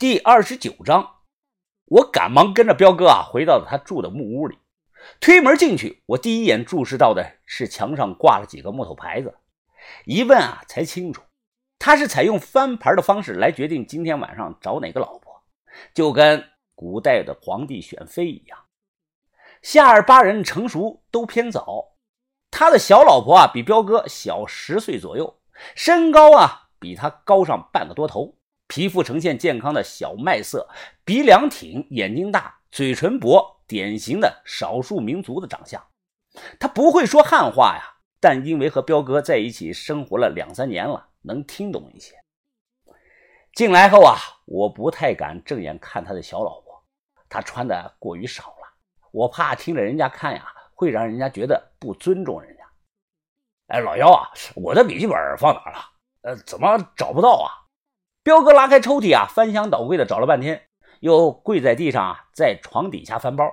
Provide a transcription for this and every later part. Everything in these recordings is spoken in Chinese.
第二十九章，我赶忙跟着彪哥啊，回到了他住的木屋里。推门进去，我第一眼注视到的是墙上挂了几个木头牌子。一问啊，才清楚，他是采用翻牌的方式来决定今天晚上找哪个老婆，就跟古代的皇帝选妃一样。夏尔八人成熟都偏早，他的小老婆啊比彪哥小十岁左右，身高啊比他高上半个多头。皮肤呈现健康的小麦色，鼻梁挺，眼睛大，嘴唇薄，典型的少数民族的长相。他不会说汉话呀，但因为和彪哥在一起生活了两三年了，能听懂一些。进来后啊，我不太敢正眼看他的小老婆，她穿的过于少了，我怕听着人家看呀，会让人家觉得不尊重人家。哎，老幺啊，我的笔记本放哪了？呃，怎么找不到啊？彪哥拉开抽屉啊，翻箱倒柜的找了半天，又跪在地上啊，在床底下翻包。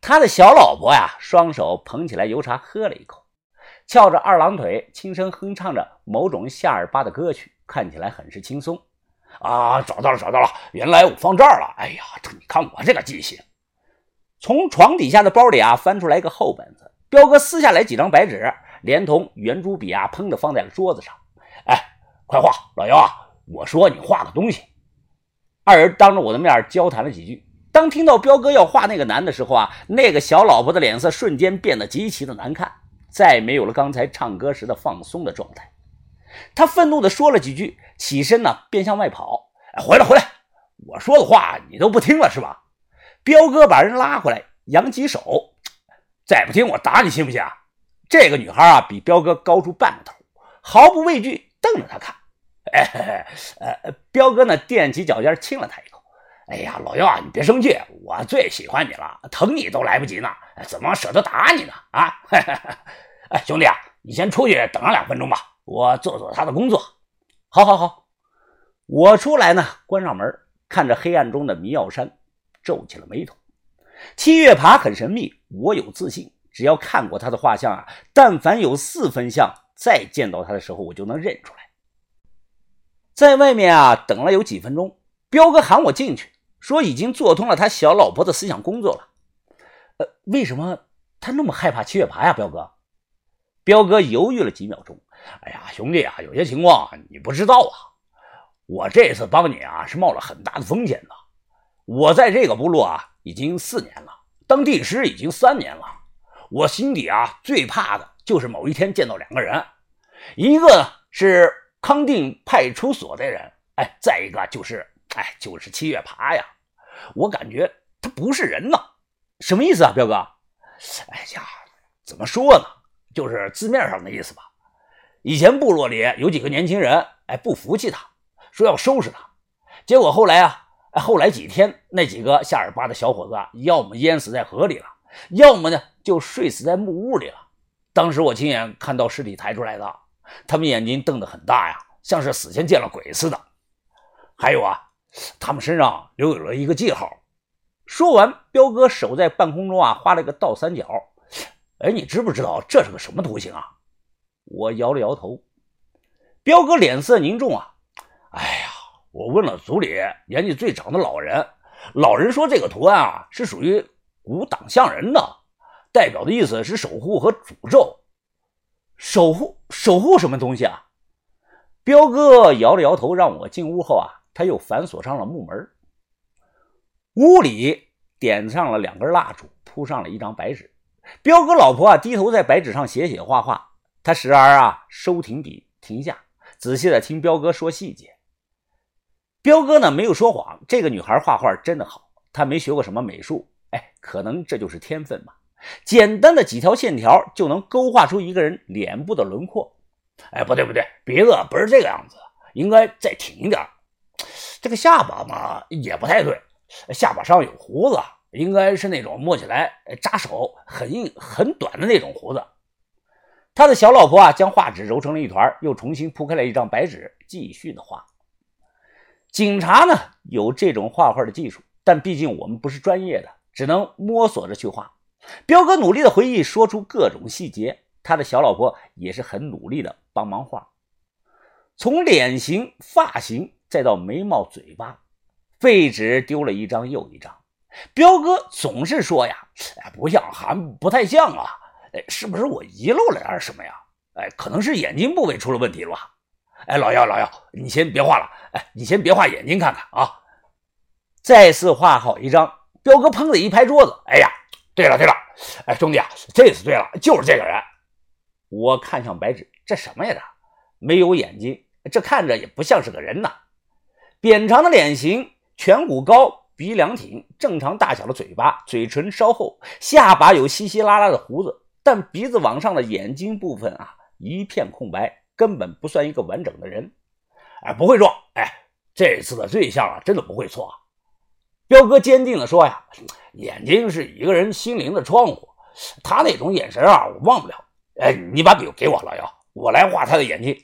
他的小老婆呀，双手捧起来油茶喝了一口，翘着二郎腿，轻声哼唱着某种夏尔巴的歌曲，看起来很是轻松。啊，找到了，找到了，原来我放这儿了。哎呀，你看我这个记性。从床底下的包里啊，翻出来一个厚本子，彪哥撕下来几张白纸，连同圆珠笔啊，砰的放在了桌子上。哎，快画，老姚啊！我说你画个东西，二人当着我的面交谈了几句。当听到彪哥要画那个男的时候啊，那个小老婆的脸色瞬间变得极其的难看，再没有了刚才唱歌时的放松的状态。他愤怒地说了几句，起身呢便向外跑。回来回来，我说的话你都不听了是吧？彪哥把人拉回来，扬起手，再不听我打你信不信啊？这个女孩啊比彪哥高出半个头，毫不畏惧，瞪着他看。哎，呃，彪哥呢？踮起脚尖亲了他一口。哎呀，老幺啊，你别生气，我最喜欢你了，疼你都来不及呢，怎么舍得打你呢？啊，哎，兄弟啊，你先出去等上两分钟吧，我做做他的工作。好，好，好。我出来呢，关上门，看着黑暗中的迷药山，皱起了眉头。七月爬很神秘，我有自信，只要看过他的画像啊，但凡有四分像，再见到他的时候，我就能认出来。在外面啊，等了有几分钟，彪哥喊我进去，说已经做通了他小老婆的思想工作了。呃，为什么他那么害怕七月爬呀？彪哥，彪哥犹豫了几秒钟。哎呀，兄弟啊，有些情况你不知道啊。我这次帮你啊，是冒了很大的风险的。我在这个部落啊，已经四年了，当地师已经三年了。我心底啊，最怕的就是某一天见到两个人，一个是。康定派出所的人，哎，再一个就是，哎，就是七月爬呀，我感觉他不是人呐，什么意思啊，彪哥？哎呀，怎么说呢？就是字面上的意思吧。以前部落里有几个年轻人，哎，不服气他，说要收拾他。结果后来啊，后来几天，那几个夏尔巴的小伙子，要么淹死在河里了，要么呢就睡死在木屋里了。当时我亲眼看到尸体抬出来的。他们眼睛瞪得很大呀，像是死前见了鬼似的。还有啊，他们身上留有了一个记号。说完，彪哥手在半空中啊画了个倒三角。哎，你知不知道这是个什么图形啊？我摇了摇头。彪哥脸色凝重啊。哎呀，我问了族里年纪最长的老人，老人说这个图案啊是属于古党项人的，代表的意思是守护和诅咒。守护守护什么东西啊？彪哥摇了摇头，让我进屋后啊，他又反锁上了木门。屋里点上了两根蜡烛，铺上了一张白纸。彪哥老婆啊，低头在白纸上写写画画。他时而啊收停笔，停下，仔细的听彪哥说细节。彪哥呢没有说谎，这个女孩画画真的好。她没学过什么美术，哎，可能这就是天分吧。简单的几条线条就能勾画出一个人脸部的轮廓。哎，不对不对，鼻子不是这个样子，应该再挺一点。这个下巴嘛也不太对，下巴上有胡子，应该是那种摸起来扎手很硬很短的那种胡子。他的小老婆啊，将画纸揉成了一团，又重新铺开了一张白纸，继续的画。警察呢有这种画画的技术，但毕竟我们不是专业的，只能摸索着去画。彪哥努力的回忆，说出各种细节。他的小老婆也是很努力的帮忙画，从脸型、发型，再到眉毛、嘴巴，废纸丢了一张又一张。彪哥总是说呀：“哎，不像，还不太像啊！哎，是不是我遗漏了点什么呀？哎，可能是眼睛部位出了问题了吧？哎，老姚，老姚，你先别画了，哎，你先别画眼睛看看啊！”再次画好一张，彪哥砰的一拍桌子：“哎呀，对了对了，哎，兄弟啊，这次对了，就是这个人。”我看向白纸，这什么呀？这没有眼睛，这看着也不像是个人呐。扁长的脸型，颧骨高。鼻梁挺，正常大小的嘴巴，嘴唇稍厚，下巴有稀稀拉拉的胡子，但鼻子往上的眼睛部分啊，一片空白，根本不算一个完整的人。哎，不会错，哎，这次的对象啊，真的不会错。彪哥坚定地说呀：“眼睛是一个人心灵的窗户，他那种眼神啊，我忘不了。哎，你把笔给我，老姚，我来画他的眼睛。”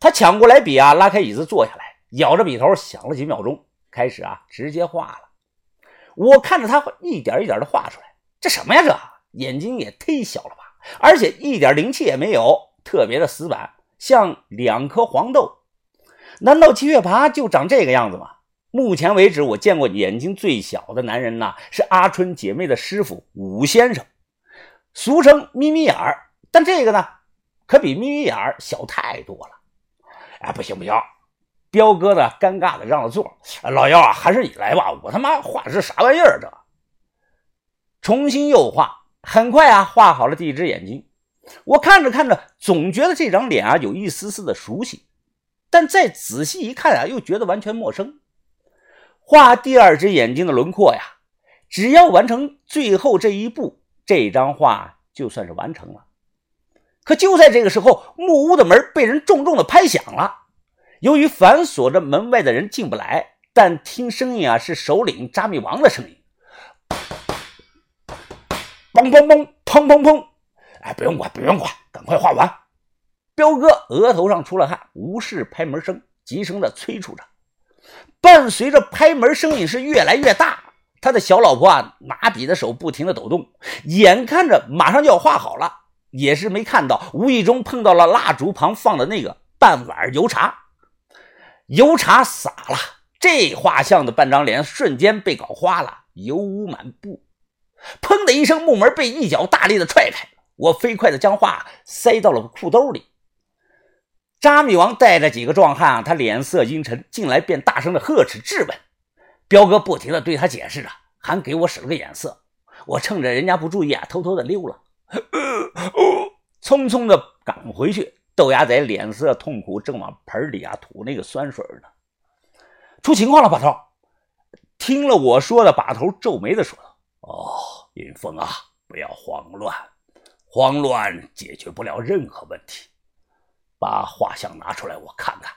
他抢过来笔啊，拉开椅子坐下来，咬着笔头想了几秒钟。开始啊，直接画了。我看着他一点一点的画出来，这什么呀？这眼睛也忒小了吧？而且一点灵气也没有，特别的死板，像两颗黄豆。难道七月爬就长这个样子吗？目前为止，我见过眼睛最小的男人呐，是阿春姐妹的师傅武先生，俗称眯眯眼儿。但这个呢，可比眯眯眼儿小太多了。哎，不行不行！彪哥呢？尴尬的让了座。老幺啊，还是你来吧，我他妈画的是啥玩意儿？这重新又画，很快啊，画好了第一只眼睛。我看着看着，总觉得这张脸啊有一丝丝的熟悉，但再仔细一看啊，又觉得完全陌生。画第二只眼睛的轮廓呀，只要完成最后这一步，这张画就算是完成了。可就在这个时候，木屋的门被人重重的拍响了。由于反锁着门外的人进不来，但听声音啊是首领扎密王的声音。砰砰砰砰砰砰！哎，不用管，不用管，赶快画完。彪哥额头上出了汗，无视拍门声，急声的催促着。伴随着拍门声音是越来越大，他的小老婆啊拿笔的手不停的抖动，眼看着马上就要画好了，也是没看到，无意中碰到了蜡烛旁放的那个半碗油茶。油茶洒了，这画像的半张脸瞬间被搞花了，油污满布。砰的一声，木门被一脚大力的踹开，我飞快的将画塞到了裤兜里。扎米王带着几个壮汉，他脸色阴沉，进来便大声的呵斥质问。彪哥不停的对他解释着，还给我使了个眼色。我趁着人家不注意啊，偷偷的溜了，匆匆的赶回去。豆芽仔脸色痛苦，正往盆里啊吐那个酸水呢。出情况了，把头。听了我说的，把头皱眉的说道：“哦，云峰啊，不要慌乱，慌乱解决不了任何问题。把画像拿出来，我看看。”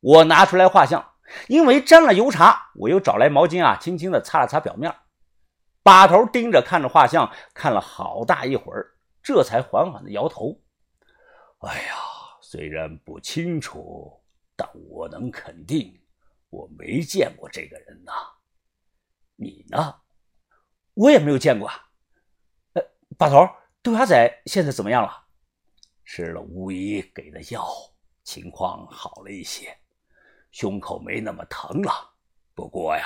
我拿出来画像，因为沾了油茶，我又找来毛巾啊，轻轻的擦了擦表面。把头盯着看着画像，看了好大一会儿，这才缓缓的摇头。哎呀，虽然不清楚，但我能肯定，我没见过这个人呐。你呢？我也没有见过。呃，把头，豆芽仔现在怎么样了？吃了巫医给的药，情况好了一些，胸口没那么疼了。不过呀，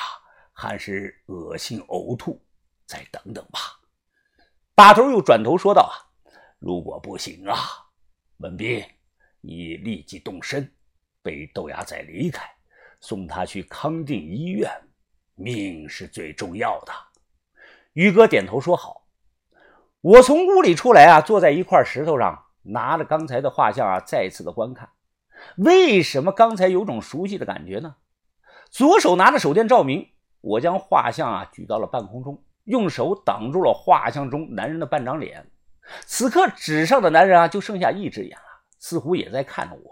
还是恶心呕吐，再等等吧。把头又转头说道：“啊，如果不行啊。”文斌，你立即动身，背豆芽仔离开，送他去康定医院，命是最重要的。于哥点头说好。我从屋里出来啊，坐在一块石头上，拿着刚才的画像啊，再次的观看。为什么刚才有种熟悉的感觉呢？左手拿着手电照明，我将画像啊举到了半空中，用手挡住了画像中男人的半张脸。此刻纸上的男人啊，就剩下一只眼了，似乎也在看着我，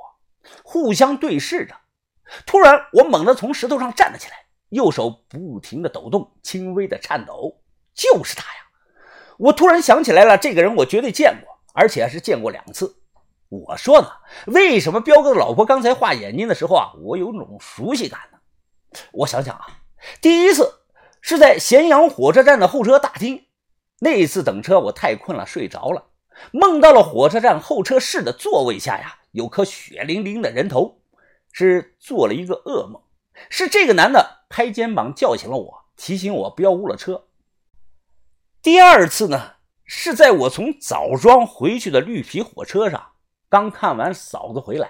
互相对视着。突然，我猛地从石头上站了起来，右手不停的抖动，轻微的颤抖。就是他呀！我突然想起来了，这个人我绝对见过，而且是见过两次。我说呢，为什么彪哥的老婆刚才画眼睛的时候啊，我有种熟悉感呢？我想想啊，第一次是在咸阳火车站的候车大厅。那一次等车，我太困了，睡着了，梦到了火车站候车室的座位下呀，有颗血淋淋的人头，是做了一个噩梦。是这个男的拍肩膀叫醒了我，提醒我不要误了车。第二次呢，是在我从枣庄回去的绿皮火车上，刚看完嫂子回来，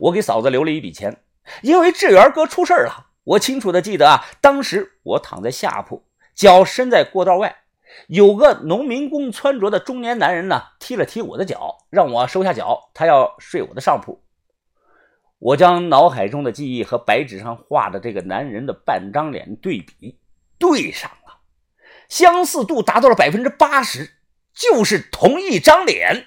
我给嫂子留了一笔钱，因为志源哥出事了。我清楚的记得啊，当时我躺在下铺，脚伸在过道外，有个农民工穿着的中年男人呢，踢了踢我的脚，让我收下脚，他要睡我的上铺。我将脑海中的记忆和白纸上画的这个男人的半张脸对比对上了，相似度达到了百分之八十，就是同一张脸。